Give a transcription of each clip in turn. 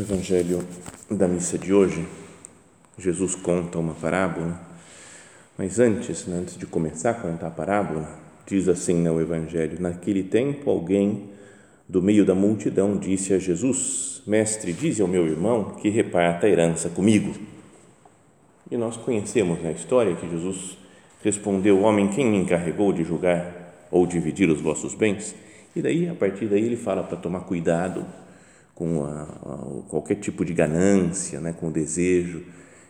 No Evangelho da missa de hoje, Jesus conta uma parábola, mas antes, né, antes de começar a contar a parábola, diz assim no Evangelho: Naquele tempo, alguém do meio da multidão disse a Jesus: Mestre, dize ao meu irmão que reparta a herança comigo. E nós conhecemos na história que Jesus respondeu: Homem, quem me encarregou de julgar ou dividir os vossos bens? E daí, a partir daí, ele fala para tomar cuidado com a, a, qualquer tipo de ganância, né, com o desejo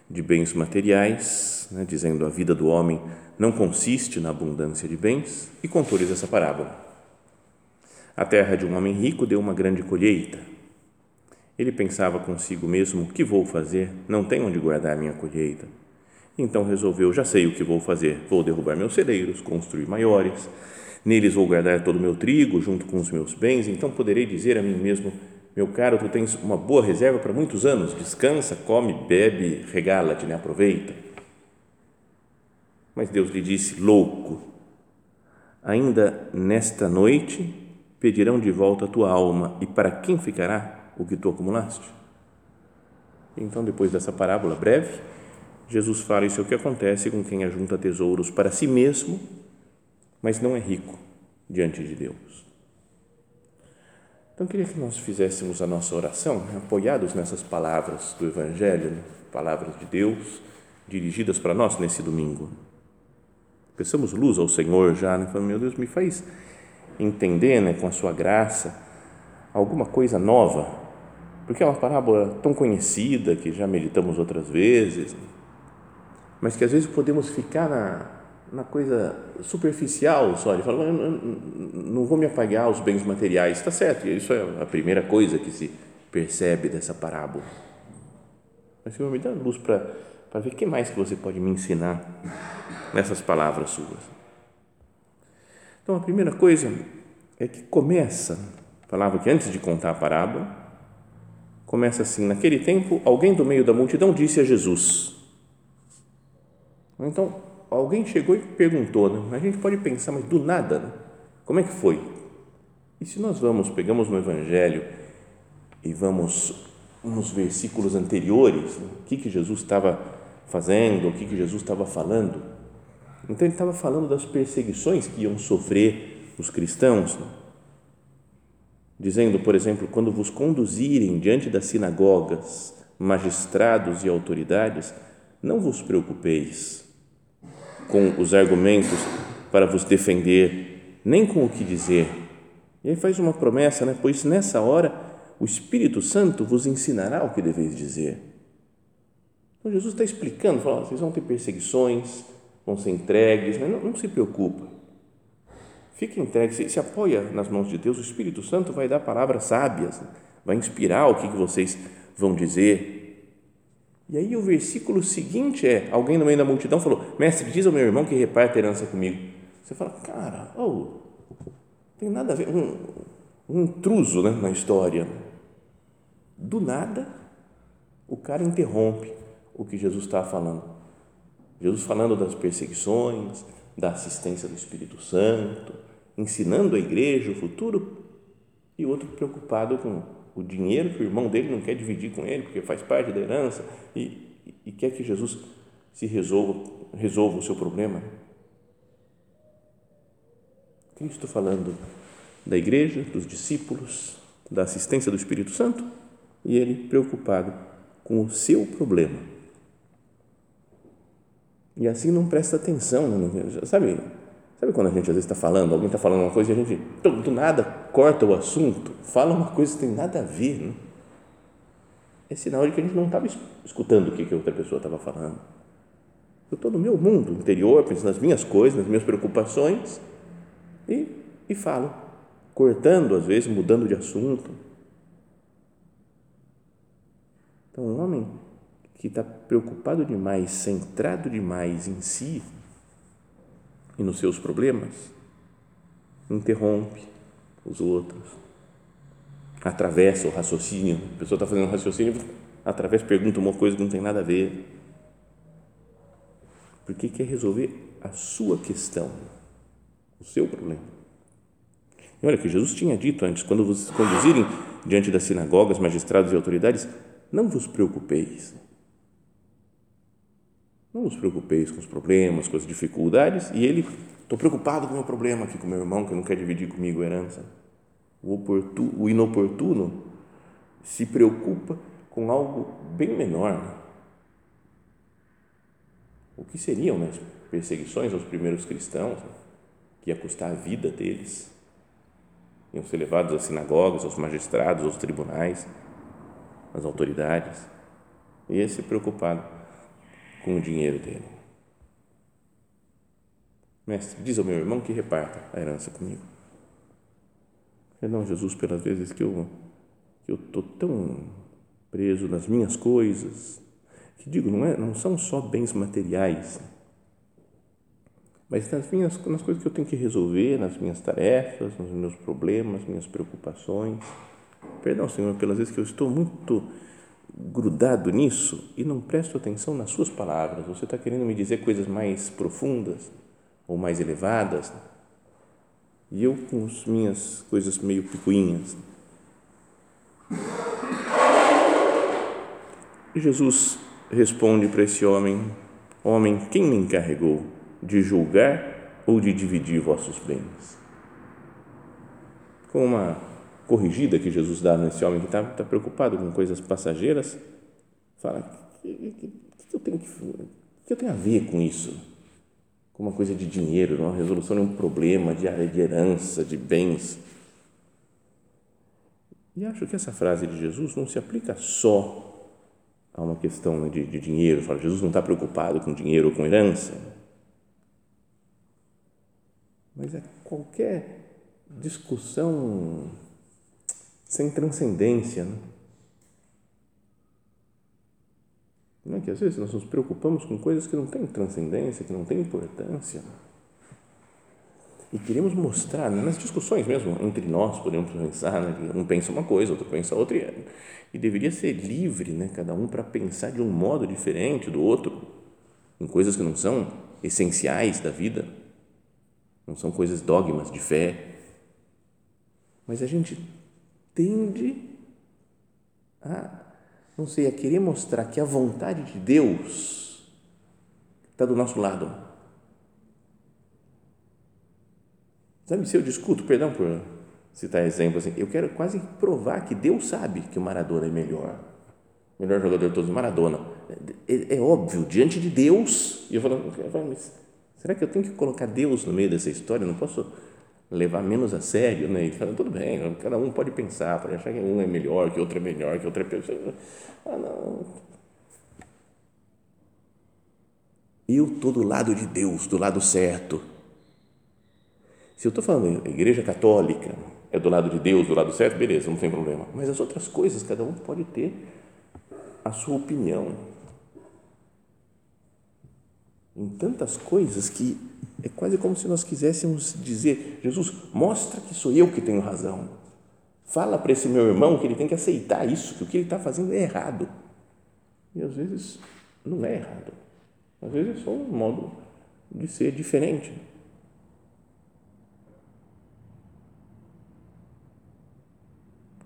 de bens materiais, né, dizendo a vida do homem não consiste na abundância de bens, e contou-lhes essa parábola. A terra de um homem rico deu uma grande colheita. Ele pensava consigo mesmo: que vou fazer? Não tenho onde guardar minha colheita. Então resolveu: já sei o que vou fazer. Vou derrubar meus celeiros, construir maiores. Neles vou guardar todo o meu trigo junto com os meus bens. Então poderei dizer a mim mesmo: meu caro, tu tens uma boa reserva para muitos anos. Descansa, come, bebe, regala-te, né? aproveita. Mas Deus lhe disse: Louco, ainda nesta noite pedirão de volta a tua alma, e para quem ficará o que tu acumulaste? Então, depois dessa parábola breve, Jesus fala: Isso é o que acontece com quem ajunta tesouros para si mesmo, mas não é rico diante de Deus. Então, queria que nós fizéssemos a nossa oração né, apoiados nessas palavras do Evangelho, né, palavras de Deus dirigidas para nós nesse domingo. Peçamos luz ao Senhor já, né, falando, meu Deus, me faz entender né, com a sua graça alguma coisa nova, porque é uma parábola tão conhecida que já meditamos outras vezes, mas que às vezes podemos ficar na, na coisa superficial só. Ele fala, não vou me apagar aos bens materiais. Está certo, isso é a primeira coisa que se percebe dessa parábola. Mas, Senhor, me dá luz para, ver o que mais que você pode me ensinar nessas palavras suas. Então, a primeira coisa é que começa, falava que antes de contar a parábola, começa assim: naquele tempo, alguém do meio da multidão disse a Jesus. Então, alguém chegou e perguntou, né? a gente pode pensar, mas do nada, né? como é que foi? E se nós vamos, pegamos no Evangelho e vamos nos versículos anteriores, né? o que, que Jesus estava fazendo, o que, que Jesus estava falando? Então, ele estava falando das perseguições que iam sofrer os cristãos, né? dizendo, por exemplo, quando vos conduzirem diante das sinagogas, magistrados e autoridades, não vos preocupeis com os argumentos para vos defender, nem com o que dizer. E aí faz uma promessa, né? Pois nessa hora o Espírito Santo vos ensinará o que deveis dizer. Então Jesus está explicando, falando, vocês vão ter perseguições, vão ser entregues, mas não, não se preocupa. Fique entregue, se, se, apoia nas mãos de Deus, o Espírito Santo vai dar palavras sábias, vai inspirar o que, que vocês vão dizer, e aí o versículo seguinte é: alguém no meio da multidão falou, mestre, diz ao meu irmão que reparte a herança comigo. Você fala, cara, oh, tem nada a ver, um, um intruso né, na história. Do nada, o cara interrompe o que Jesus está falando. Jesus falando das perseguições, da assistência do Espírito Santo, ensinando a igreja o futuro, e o outro preocupado com o dinheiro que o irmão dele não quer dividir com ele, porque faz parte da herança, e, e quer que Jesus se resolva, resolva o seu problema. Cristo falando da igreja, dos discípulos, da assistência do Espírito Santo, e ele preocupado com o seu problema. E assim não presta atenção, né? sabe? Sabe quando a gente às vezes está falando, alguém está falando uma coisa e a gente do nada corta o assunto, fala uma coisa que tem nada a ver, né? É sinal de que a gente não estava escutando o que, a outra pessoa estava falando. Eu estou no meu mundo interior, pensando nas minhas coisas, nas minhas preocupações e, e falo, cortando às vezes, mudando de assunto. Então, um homem que está preocupado demais, centrado demais em si e nos seus problemas, interrompe os outros, atravessa o raciocínio. A pessoa está fazendo um raciocínio, atravessa, pergunta uma coisa que não tem nada a ver porque quer resolver a sua questão, o seu problema. E olha que Jesus tinha dito antes: quando vocês conduzirem diante das sinagogas, magistrados e autoridades, não vos preocupeis. Não vos preocupeis com os problemas, com as dificuldades. E ele, estou preocupado com o meu problema aqui com meu irmão que não quer dividir comigo a herança. O, oportuno, o inoportuno se preocupa com algo bem menor. O que seriam né, as perseguições aos primeiros cristãos, né, que ia custar a vida deles. Iam ser levados às sinagogas, aos magistrados, aos tribunais, às autoridades. E esse preocupado com o dinheiro dele. Mestre, diz ao meu irmão que reparta a herança comigo. Perdão, Jesus, pelas vezes que eu que eu estou tão preso nas minhas coisas, que digo, não, é, não são só bens materiais, mas nas, minhas, nas coisas que eu tenho que resolver, nas minhas tarefas, nos meus problemas, minhas preocupações. Perdão, Senhor, pelas vezes que eu estou muito grudado nisso e não presto atenção nas Suas palavras. Você está querendo me dizer coisas mais profundas ou mais elevadas e eu com as minhas coisas meio picuinhas. Jesus responde para esse homem: Homem, quem me encarregou de julgar ou de dividir vossos bens? Com uma corrigida que Jesus dá nesse homem que está tá preocupado com coisas passageiras, fala: o que, que, eu tenho que, que eu tenho a ver com isso? Com uma coisa de dinheiro, uma resolução de um problema de, de herança, de bens. E acho que essa frase de Jesus não se aplica só a uma questão de, de dinheiro. Fala, Jesus não está preocupado com dinheiro ou com herança. Mas é qualquer discussão sem transcendência. Né? Não é que às vezes nós nos preocupamos com coisas que não têm transcendência, que não têm importância. E queremos mostrar, né, nas discussões mesmo, entre nós, podemos pensar, né, um pensa uma coisa, outro pensa outra, e, e deveria ser livre, né, cada um para pensar de um modo diferente do outro, em coisas que não são essenciais da vida, não são coisas dogmas de fé. Mas a gente tende a, não sei, a querer mostrar que a vontade de Deus está do nosso lado Sabe, se eu discuto, perdão por citar exemplo assim, eu quero quase provar que Deus sabe que o Maradona é melhor. Melhor jogador de todos, Maradona. É, é óbvio, diante de Deus. E eu falo, será que eu tenho que colocar Deus no meio dessa história? Eu não posso levar menos a sério, né? E fala, tudo bem, cada um pode pensar, pode achar que um é melhor, que outro é melhor, que outro é pior. Ah, não. Eu estou do lado de Deus, do lado certo se eu estou falando igreja católica, é do lado de Deus, do lado certo, beleza, não tem problema. Mas as outras coisas, cada um pode ter a sua opinião. Em tantas coisas que é quase como se nós quiséssemos dizer: Jesus, mostra que sou eu que tenho razão. Fala para esse meu irmão que ele tem que aceitar isso, que o que ele está fazendo é errado. E às vezes não é errado. Às vezes é só um modo de ser diferente.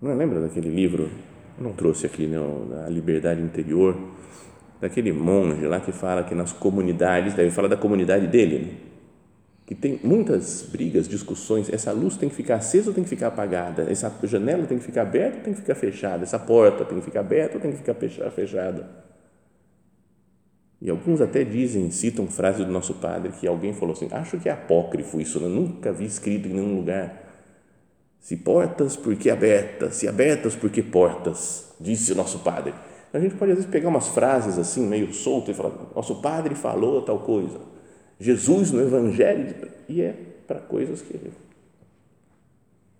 Não lembra daquele livro? Eu não trouxe aqui, não, da Liberdade Interior, daquele monge lá que fala que nas comunidades, deve falar da comunidade dele, né? que tem muitas brigas, discussões, essa luz tem que ficar acesa ou tem que ficar apagada? Essa janela tem que ficar aberta ou tem que ficar fechada? Essa porta tem que ficar aberta ou tem que ficar fechada? E alguns até dizem, citam frase do nosso padre, que alguém falou assim, acho que é apócrifo isso, né? nunca vi escrito em nenhum lugar. Se portas, por que abertas? Se abertas, por que portas? Disse o nosso padre. A gente pode às vezes pegar umas frases assim, meio solto e falar, nosso padre falou tal coisa Jesus no Evangelho, e é para coisas que,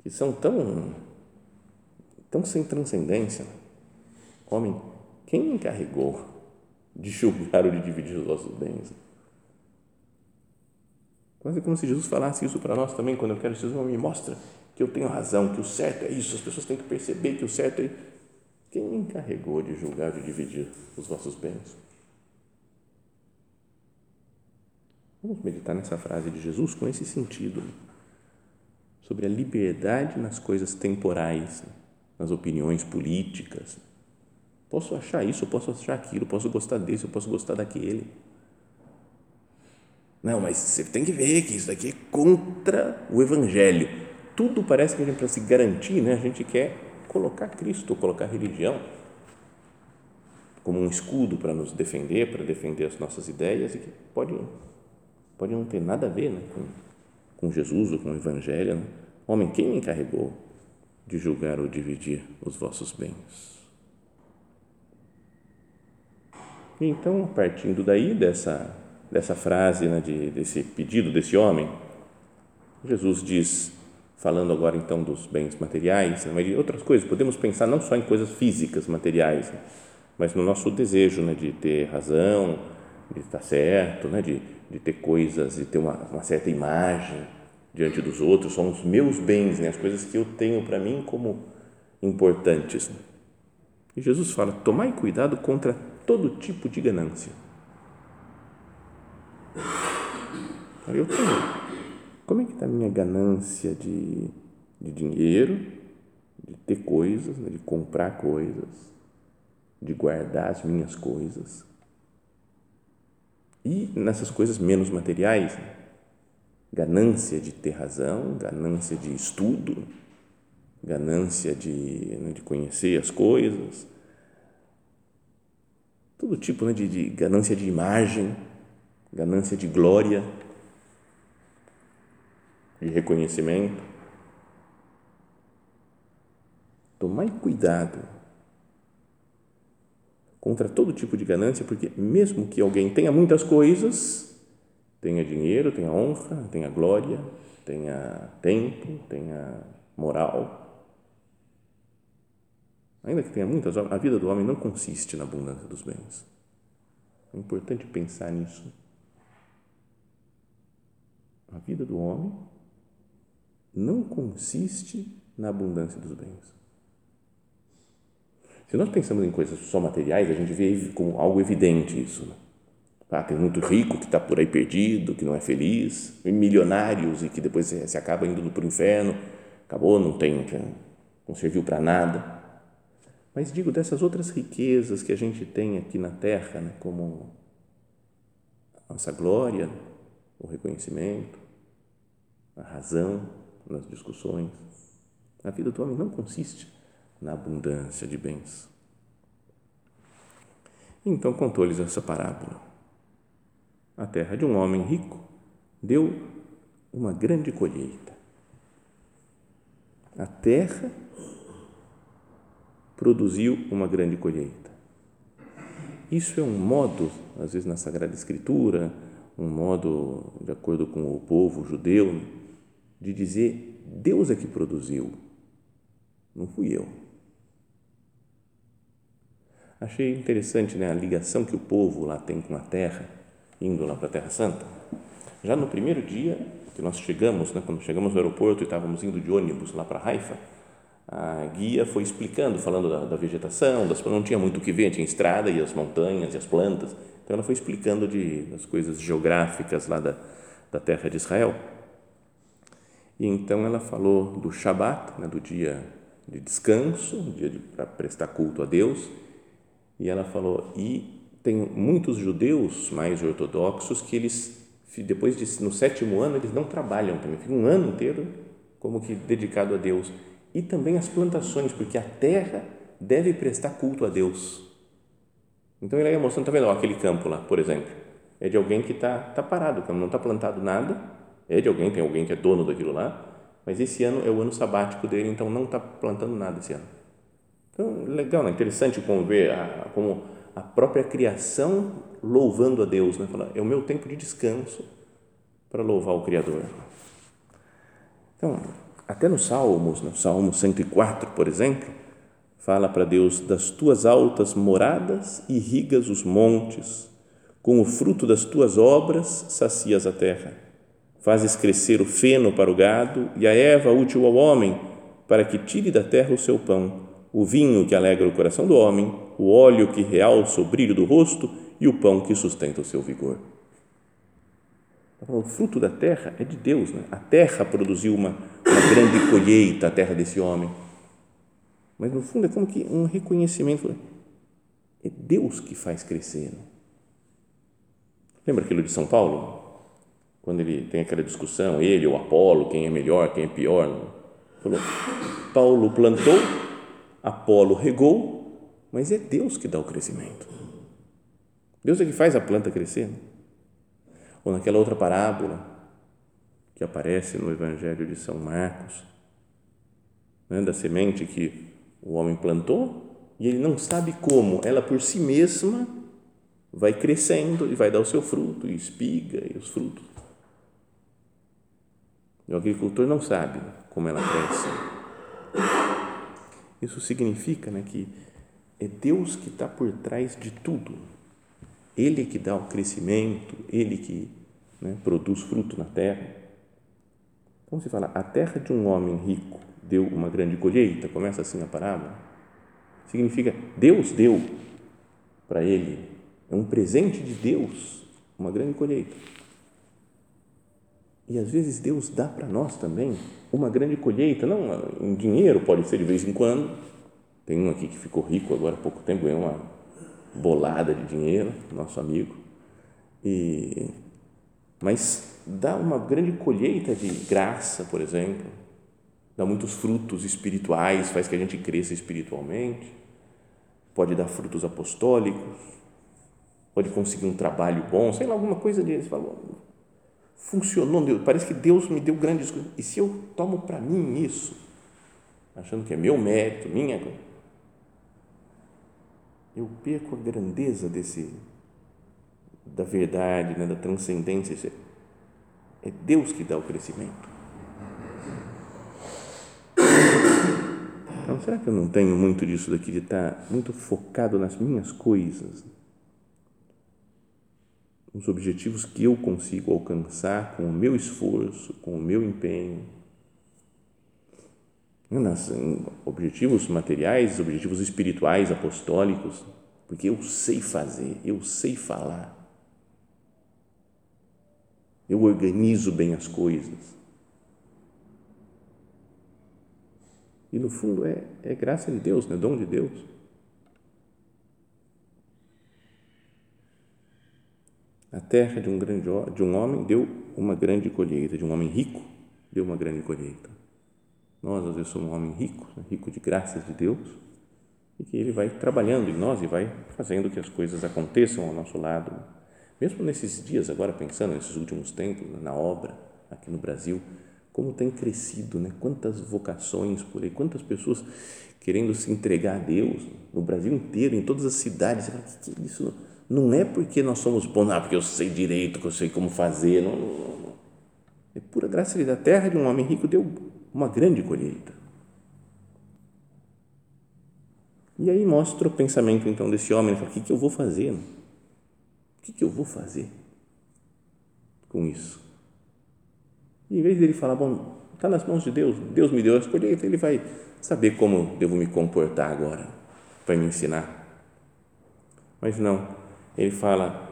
que são tão, tão sem transcendência. Homem, quem encarregou de julgar ou de dividir os vossos bens? Quase como se Jesus falasse isso para nós também, quando eu quero, Jesus me mostra que eu tenho razão, que o certo é isso, as pessoas têm que perceber que o certo é. Quem encarregou de julgar de dividir os vossos bens? Vamos meditar nessa frase de Jesus com esse sentido, sobre a liberdade nas coisas temporais, nas opiniões políticas. Posso achar isso, posso achar aquilo, posso gostar desse, eu posso gostar daquele. Não, mas você tem que ver que isso daqui é contra o Evangelho. Tudo parece que a gente, para se garantir, né, a gente quer colocar Cristo, colocar religião como um escudo para nos defender, para defender as nossas ideias e que pode pode não ter nada a ver né, com, com Jesus ou com o Evangelho. Né? Homem, quem me encarregou de julgar ou dividir os vossos bens? Então, partindo daí, dessa, dessa frase, né, de, desse pedido desse homem, Jesus diz, falando agora então dos bens materiais, né, mas de outras coisas, podemos pensar não só em coisas físicas, materiais, né, mas no nosso desejo né, de ter razão, de estar certo, né, de de ter coisas, de ter uma, uma certa imagem diante dos outros, são os meus bens, né? as coisas que eu tenho para mim como importantes. E Jesus fala: tomai cuidado contra todo tipo de ganância. Eu tenho. Como é que está a minha ganância de, de dinheiro, de ter coisas, né? de comprar coisas, de guardar as minhas coisas? E nessas coisas menos materiais, né? ganância de ter razão, ganância de estudo, ganância de, né, de conhecer as coisas, todo tipo né, de, de ganância de imagem, ganância de glória, de reconhecimento. Tomai cuidado contra todo tipo de ganância, porque mesmo que alguém tenha muitas coisas, tenha dinheiro, tenha honra, tenha glória, tenha tempo, tenha moral, ainda que tenha muitas, a vida do homem não consiste na abundância dos bens. É importante pensar nisso. A vida do homem não consiste na abundância dos bens. Se nós pensamos em coisas só materiais, a gente vê como algo evidente isso. Né? Ah, tem muito rico que está por aí perdido, que não é feliz, milionários e que depois se, se acaba indo para o inferno, acabou, não tem, não serviu para nada. Mas digo dessas outras riquezas que a gente tem aqui na Terra, né, como a nossa glória, o reconhecimento, a razão nas discussões. A vida do homem não consiste na abundância de bens. Então contou-lhes essa parábola. A terra de um homem rico deu uma grande colheita. A terra produziu uma grande colheita. Isso é um modo, às vezes na Sagrada Escritura, um modo, de acordo com o povo judeu, de dizer: Deus é que produziu, não fui eu. Achei interessante né, a ligação que o povo lá tem com a terra, indo lá para a Terra Santa. Já no primeiro dia que nós chegamos, né, quando chegamos no aeroporto e estávamos indo de ônibus lá para Haifa, a guia foi explicando, falando da, da vegetação, das, não tinha muito o que ver, tinha estrada e as montanhas e as plantas. Então ela foi explicando de, das coisas geográficas lá da, da terra de Israel. E então ela falou do Shabat, né, do dia de descanso, dia para prestar culto a Deus e ela falou: e tem muitos judeus mais ortodoxos que eles depois de, no sétimo ano, eles não trabalham também, ficam um ano inteiro como que dedicado a Deus. E também as plantações, porque a terra deve prestar culto a Deus. Então ele aí mostrando, está vendo, ó, aquele campo lá, por exemplo, é de alguém que está tá parado, não está plantado nada, é de alguém, tem alguém que é dono daquilo lá, mas esse ano é o ano sabático dele, então não está plantando nada esse ano. Então, legal, né? interessante como ver a, como a própria criação louvando a Deus, né? Fala, é o meu tempo de descanso para louvar o Criador. Então, até nos Salmos, no Salmo 104, por exemplo, fala para Deus: das tuas altas moradas irrigas os montes, com o fruto das tuas obras sacias a terra. Fazes crescer o feno para o gado e a erva útil ao homem, para que tire da terra o seu pão, o vinho que alegra o coração do homem, o óleo que realça o brilho do rosto e o pão que sustenta o seu vigor. O fruto da terra é de Deus, né? A terra produziu uma, uma grande colheita, a terra desse homem. Mas no fundo é como que um reconhecimento. É Deus que faz crescer. Né? Lembra aquilo de São Paulo? Quando ele tem aquela discussão, ele ou Apolo, quem é melhor, quem é pior. Né? Falou, Paulo plantou, Apolo regou, mas é Deus que dá o crescimento. Deus é que faz a planta crescer. Né? Ou naquela outra parábola que aparece no Evangelho de São Marcos, né, da semente que o homem plantou e ele não sabe como, ela por si mesma vai crescendo e vai dar o seu fruto, e espiga e os frutos. O agricultor não sabe como ela cresce. Isso significa né, que é Deus que está por trás de tudo ele que dá o crescimento, Ele que né, produz fruto na terra. Então se fala, a terra de um homem rico deu uma grande colheita, começa assim a parábola. Significa, Deus deu para ele, é um presente de Deus, uma grande colheita. E às vezes Deus dá para nós também uma grande colheita, não em dinheiro, pode ser de vez em quando. Tem um aqui que ficou rico agora há pouco tempo, ganhou uma bolada de dinheiro, nosso amigo, e, mas dá uma grande colheita de graça, por exemplo, dá muitos frutos espirituais, faz que a gente cresça espiritualmente, pode dar frutos apostólicos, pode conseguir um trabalho bom, sei lá, alguma coisa deles. Falou, funcionou, Deus, parece que Deus me deu grandes coisas. E se eu tomo para mim isso, achando que é meu mérito, minha eu perco a grandeza desse da verdade, né, da transcendência. É Deus que dá o crescimento. Então, será que eu não tenho muito disso daqui de estar muito focado nas minhas coisas? Nos objetivos que eu consigo alcançar com o meu esforço, com o meu empenho? nas objetivos materiais, objetivos espirituais, apostólicos, porque eu sei fazer, eu sei falar, eu organizo bem as coisas. E no fundo é, é graça de Deus, é dom de Deus. A terra de um grande de um homem deu uma grande colheita, de um homem rico deu uma grande colheita. Nós, às vezes, somos um homem rico, né? rico de graças de Deus, e que Ele vai trabalhando em nós e vai fazendo que as coisas aconteçam ao nosso lado. Mesmo nesses dias, agora pensando nesses últimos tempos, na obra aqui no Brasil, como tem crescido, né? quantas vocações por aí, quantas pessoas querendo se entregar a Deus no Brasil inteiro, em todas as cidades. Isso não é porque nós somos bons, não, porque eu sei direito, que eu sei como fazer. Não, não, não. É pura graça da terra de um homem rico deu uma grande colheita. E aí mostra o pensamento então desse homem, fala, o que, que eu vou fazer? O que, que eu vou fazer com isso? E em vez dele falar, bom, está nas mãos de Deus, Deus me deu a colheita, ele vai saber como devo me comportar agora para me ensinar. Mas não, ele fala,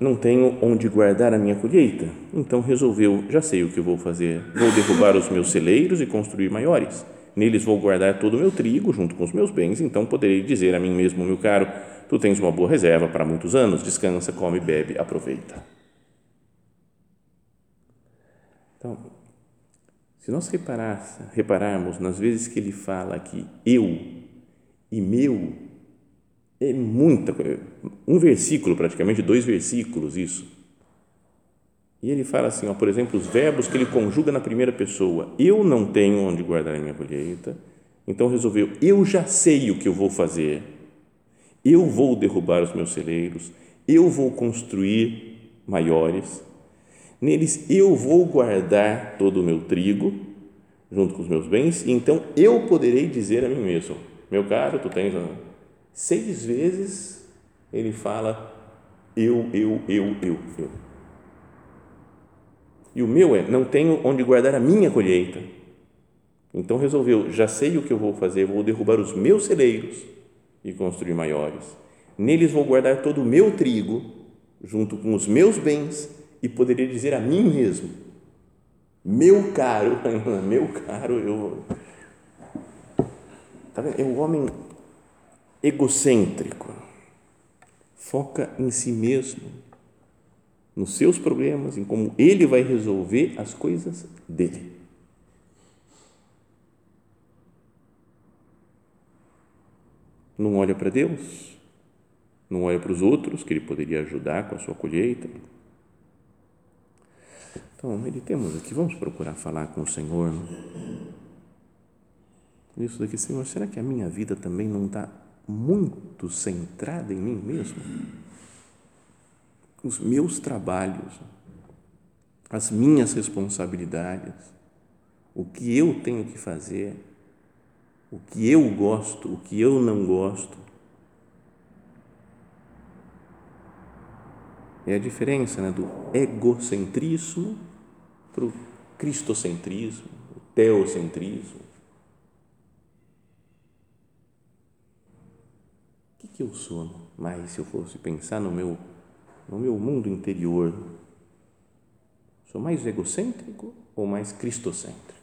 não tenho onde guardar a minha colheita. Então resolveu: já sei o que vou fazer. Vou derrubar os meus celeiros e construir maiores. Neles vou guardar todo o meu trigo junto com os meus bens. Então poderei dizer a mim mesmo, meu caro, tu tens uma boa reserva para muitos anos. Descansa, come, bebe, aproveita. Então, se nós repararmos nas vezes que ele fala que eu e meu, é muita coisa, um versículo praticamente, dois versículos isso. E ele fala assim, ó, por exemplo, os verbos que ele conjuga na primeira pessoa. Eu não tenho onde guardar a minha colheita, então resolveu, eu já sei o que eu vou fazer. Eu vou derrubar os meus celeiros, eu vou construir maiores. Neles eu vou guardar todo o meu trigo junto com os meus bens, e então eu poderei dizer a mim mesmo: Meu caro, tu tens seis vezes ele fala eu, eu, eu, eu, eu. E o meu é: não tenho onde guardar a minha colheita. Então resolveu: já sei o que eu vou fazer, vou derrubar os meus celeiros e construir maiores. Neles vou guardar todo o meu trigo, junto com os meus bens, e poderia dizer a mim mesmo: meu caro, meu caro, eu. Tá vendo? É o homem egocêntrico, foca em si mesmo, nos seus problemas, em como ele vai resolver as coisas dele. Não olha para Deus, não olha para os outros que ele poderia ajudar com a sua colheita. Então, meditemos aqui, vamos procurar falar com o Senhor. Isso daqui, Senhor, será que a minha vida também não está muito centrada em mim mesmo? Os meus trabalhos, as minhas responsabilidades, o que eu tenho que fazer, o que eu gosto, o que eu não gosto. É a diferença né, do egocentrismo para o cristocentrismo, o teocentrismo. Que, eu sou mais se eu fosse pensar no meu, no meu mundo interior? Sou mais egocêntrico ou mais cristocêntrico?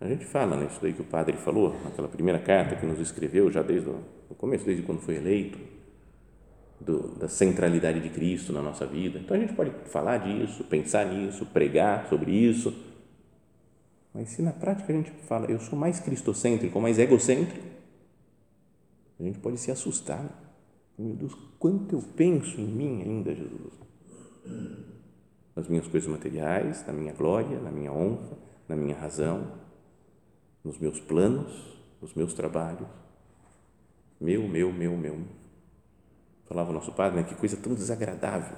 A gente fala nisso daí que o padre falou, naquela primeira carta que nos escreveu, já desde o começo, desde quando foi eleito, do, da centralidade de Cristo na nossa vida. Então a gente pode falar disso, pensar nisso, pregar sobre isso. Mas se na prática a gente fala, eu sou mais cristocêntrico, mais egocêntrico, a gente pode se assustar. Meu Deus, quanto eu penso em mim ainda, Jesus. Nas minhas coisas materiais, na minha glória, na minha honra, na minha razão, nos meus planos, nos meus trabalhos. Meu, meu, meu, meu. Falava o nosso padre, né? que coisa tão desagradável.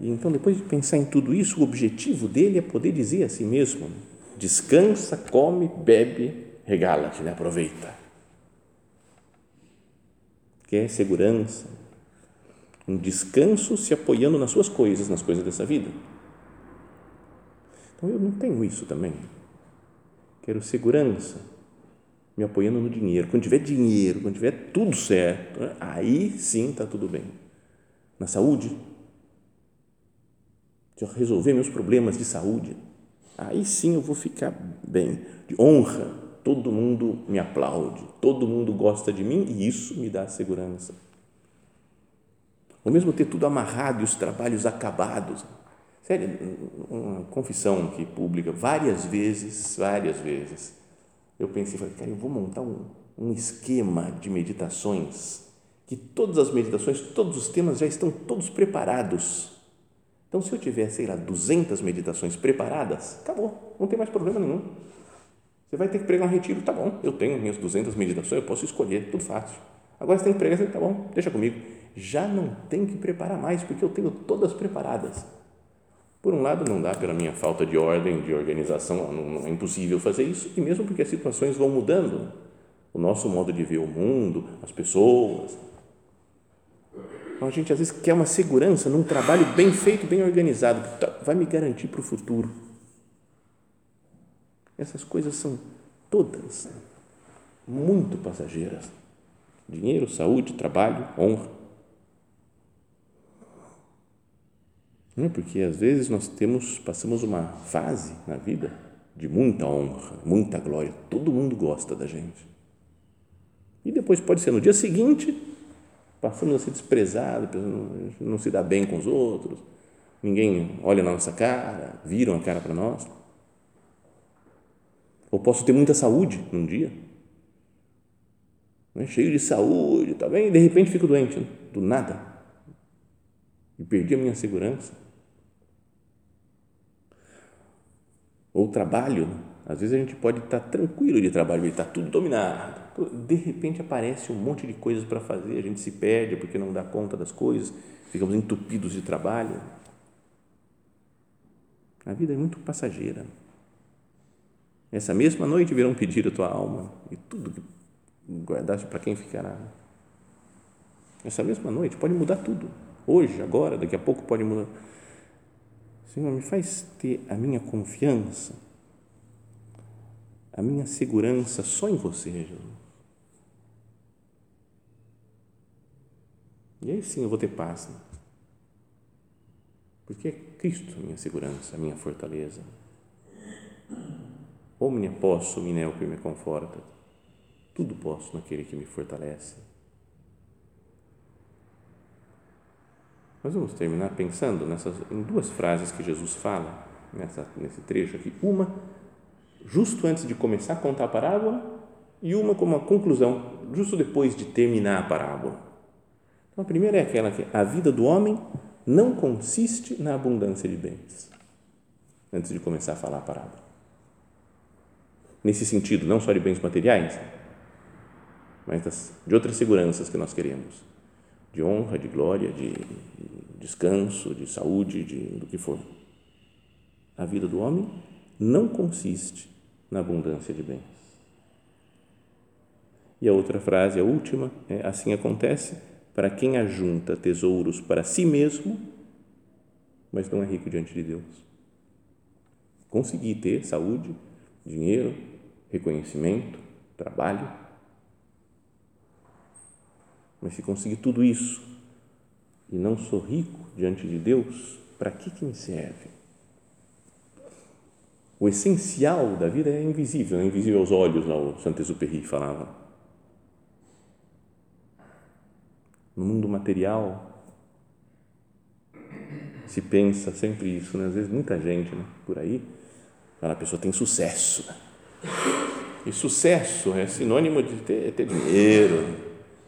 E então, depois de pensar em tudo isso, o objetivo dele é poder dizer a si mesmo: descansa, come, bebe, regala-te, né? aproveita. Quer segurança, um descanso se apoiando nas suas coisas, nas coisas dessa vida. Então eu não tenho isso também. Quero segurança, me apoiando no dinheiro. Quando tiver dinheiro, quando tiver tudo certo, né, aí sim está tudo bem. Na saúde, eu resolver meus problemas de saúde, aí sim eu vou ficar bem. De honra, todo mundo me aplaude, todo mundo gosta de mim e isso me dá segurança. Ou mesmo ter tudo amarrado e os trabalhos acabados. Sério, uma confissão que pública várias vezes, várias vezes eu pensei, falei, cara, eu vou montar um, um esquema de meditações, que todas as meditações, todos os temas já estão todos preparados. Então, se eu tiver, sei lá, 200 meditações preparadas, acabou, não tem mais problema nenhum. Você vai ter que pregar um retiro, tá bom, eu tenho minhas 200 meditações, eu posso escolher, tudo fácil. Agora você tem que pregar, tá bom, deixa comigo. Já não tem que preparar mais, porque eu tenho todas preparadas. Por um lado, não dá pela minha falta de ordem, de organização, não, é impossível fazer isso, e mesmo porque as situações vão mudando, o nosso modo de ver o mundo, as pessoas. Então, a gente às vezes quer uma segurança num trabalho bem feito, bem organizado, que tá, vai me garantir para o futuro. Essas coisas são todas muito passageiras. Dinheiro, saúde, trabalho, honra. Não, porque às vezes nós temos, passamos uma fase na vida de muita honra, muita glória, todo mundo gosta da gente. E depois pode ser no dia seguinte, passamos a ser desprezados, não se dá bem com os outros, ninguém olha na nossa cara, viram a cara para nós. Ou posso ter muita saúde num dia, né? cheio de saúde, tá bem? E de repente fico doente, né? do nada. E perdi a minha segurança. Ou trabalho, né? às vezes a gente pode estar tranquilo de trabalho, está tudo dominado. De repente aparece um monte de coisas para fazer, a gente se perde porque não dá conta das coisas, ficamos entupidos de trabalho. A vida é muito passageira. Essa mesma noite virão pedir a tua alma e tudo que guardaste para quem ficará. Essa mesma noite pode mudar tudo. Hoje, agora, daqui a pouco pode mudar. Senhor, me faz ter a minha confiança, a minha segurança só em você, Jesus. E aí sim eu vou ter paz. Né? Porque é Cristo a minha segurança, a minha fortaleza. Omnia posso, minel que me conforta. Tudo posso naquele que me fortalece. Nós vamos terminar pensando nessas, em duas frases que Jesus fala nessa, nesse trecho aqui. Uma, justo antes de começar a contar a parábola, e uma como uma conclusão, justo depois de terminar a parábola. Então, a primeira é aquela que a vida do homem não consiste na abundância de bens, antes de começar a falar a parábola nesse sentido, não só de bens materiais, mas das, de outras seguranças que nós queremos, de honra, de glória, de, de descanso, de saúde, de, do que for. A vida do homem não consiste na abundância de bens. E a outra frase, a última, é assim acontece para quem ajunta tesouros para si mesmo, mas não é rico diante de Deus. Conseguir ter saúde, dinheiro, reconhecimento, trabalho. Mas se conseguir tudo isso e não sou rico diante de Deus, para que, que me serve? O essencial da vida é invisível, é invisível aos olhos, o Saint-Exupéry falava. No mundo material, se pensa sempre isso, né? às vezes muita gente né? por aí, fala, a pessoa tem sucesso, né? E sucesso é sinônimo de ter, ter dinheiro,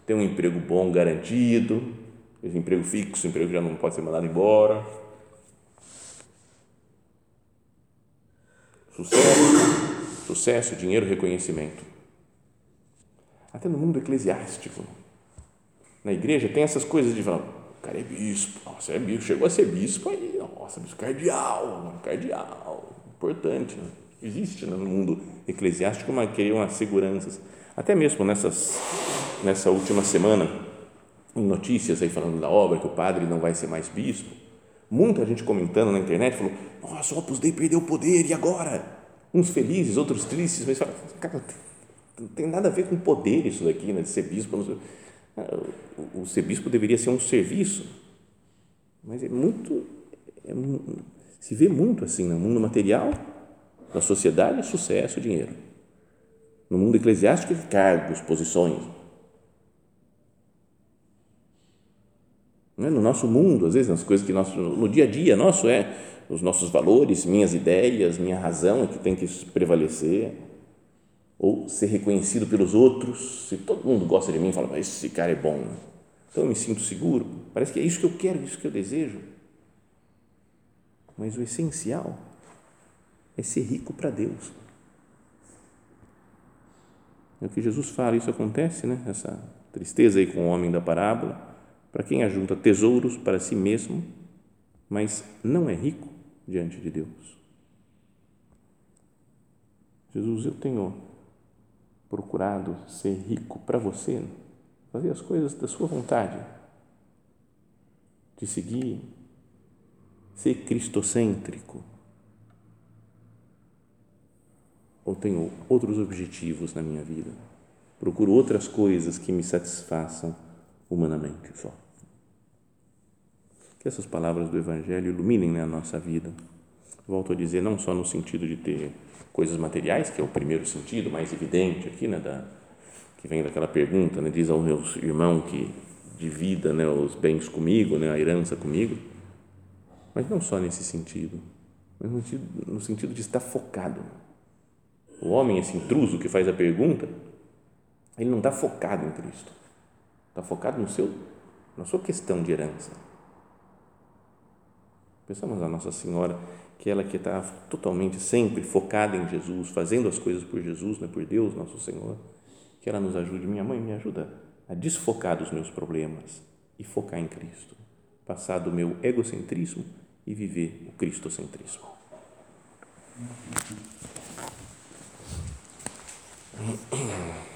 ter um emprego bom, garantido, emprego fixo, emprego que já não pode ser mandado embora. Sucesso, sucesso, dinheiro, reconhecimento. Até no mundo eclesiástico, na igreja tem essas coisas de falar, o cara é bispo, nossa, é bispo, chegou a ser bispo aí, nossa, bispo cardeal, cardeal, importante, né? existe no mundo eclesiástico uma querer uma segurança até mesmo nessas nessa última semana em notícias aí falando da obra que o padre não vai ser mais bispo muita gente comentando na internet falou nossa o Opus Dei perdeu o poder e agora? Uns felizes outros tristes mas cara, não tem nada a ver com poder isso daqui né de ser bispo o, o ser bispo deveria ser um serviço mas é muito é, se vê muito assim no mundo material na sociedade, sucesso, dinheiro. No mundo eclesiástico, cargos, posições. No nosso mundo, às vezes, nas coisas que nós, no dia a dia nosso é os nossos valores, minhas ideias, minha razão é que tem que prevalecer ou ser reconhecido pelos outros. Se todo mundo gosta de mim, fala, mas esse cara é bom, então eu me sinto seguro. Parece que é isso que eu quero, isso que eu desejo. Mas o essencial é ser rico para Deus. É o que Jesus fala, isso acontece, né? Essa tristeza aí com o homem da parábola, para quem ajunta tesouros para si mesmo, mas não é rico diante de Deus. Jesus, eu tenho procurado ser rico para você, fazer as coisas da sua vontade, de seguir, ser cristocêntrico ou tenho outros objetivos na minha vida? Procuro outras coisas que me satisfaçam humanamente só. Que essas palavras do Evangelho iluminem né, a nossa vida. Volto a dizer, não só no sentido de ter coisas materiais, que é o primeiro sentido mais evidente aqui, né, da, que vem daquela pergunta, né, diz ao meu irmão que divida né, os bens comigo, né, a herança comigo, mas não só nesse sentido, mas no sentido, no sentido de estar focado. O homem, esse intruso que faz a pergunta, ele não está focado em Cristo, está focado no seu, na sua questão de herança. Pensamos na Nossa Senhora, que ela que está totalmente sempre focada em Jesus, fazendo as coisas por Jesus, né, por Deus, nosso Senhor, que ela nos ajude. Minha mãe me ajuda a desfocar dos meus problemas e focar em Cristo, passar do meu egocentrismo e viver o cristocentrismo.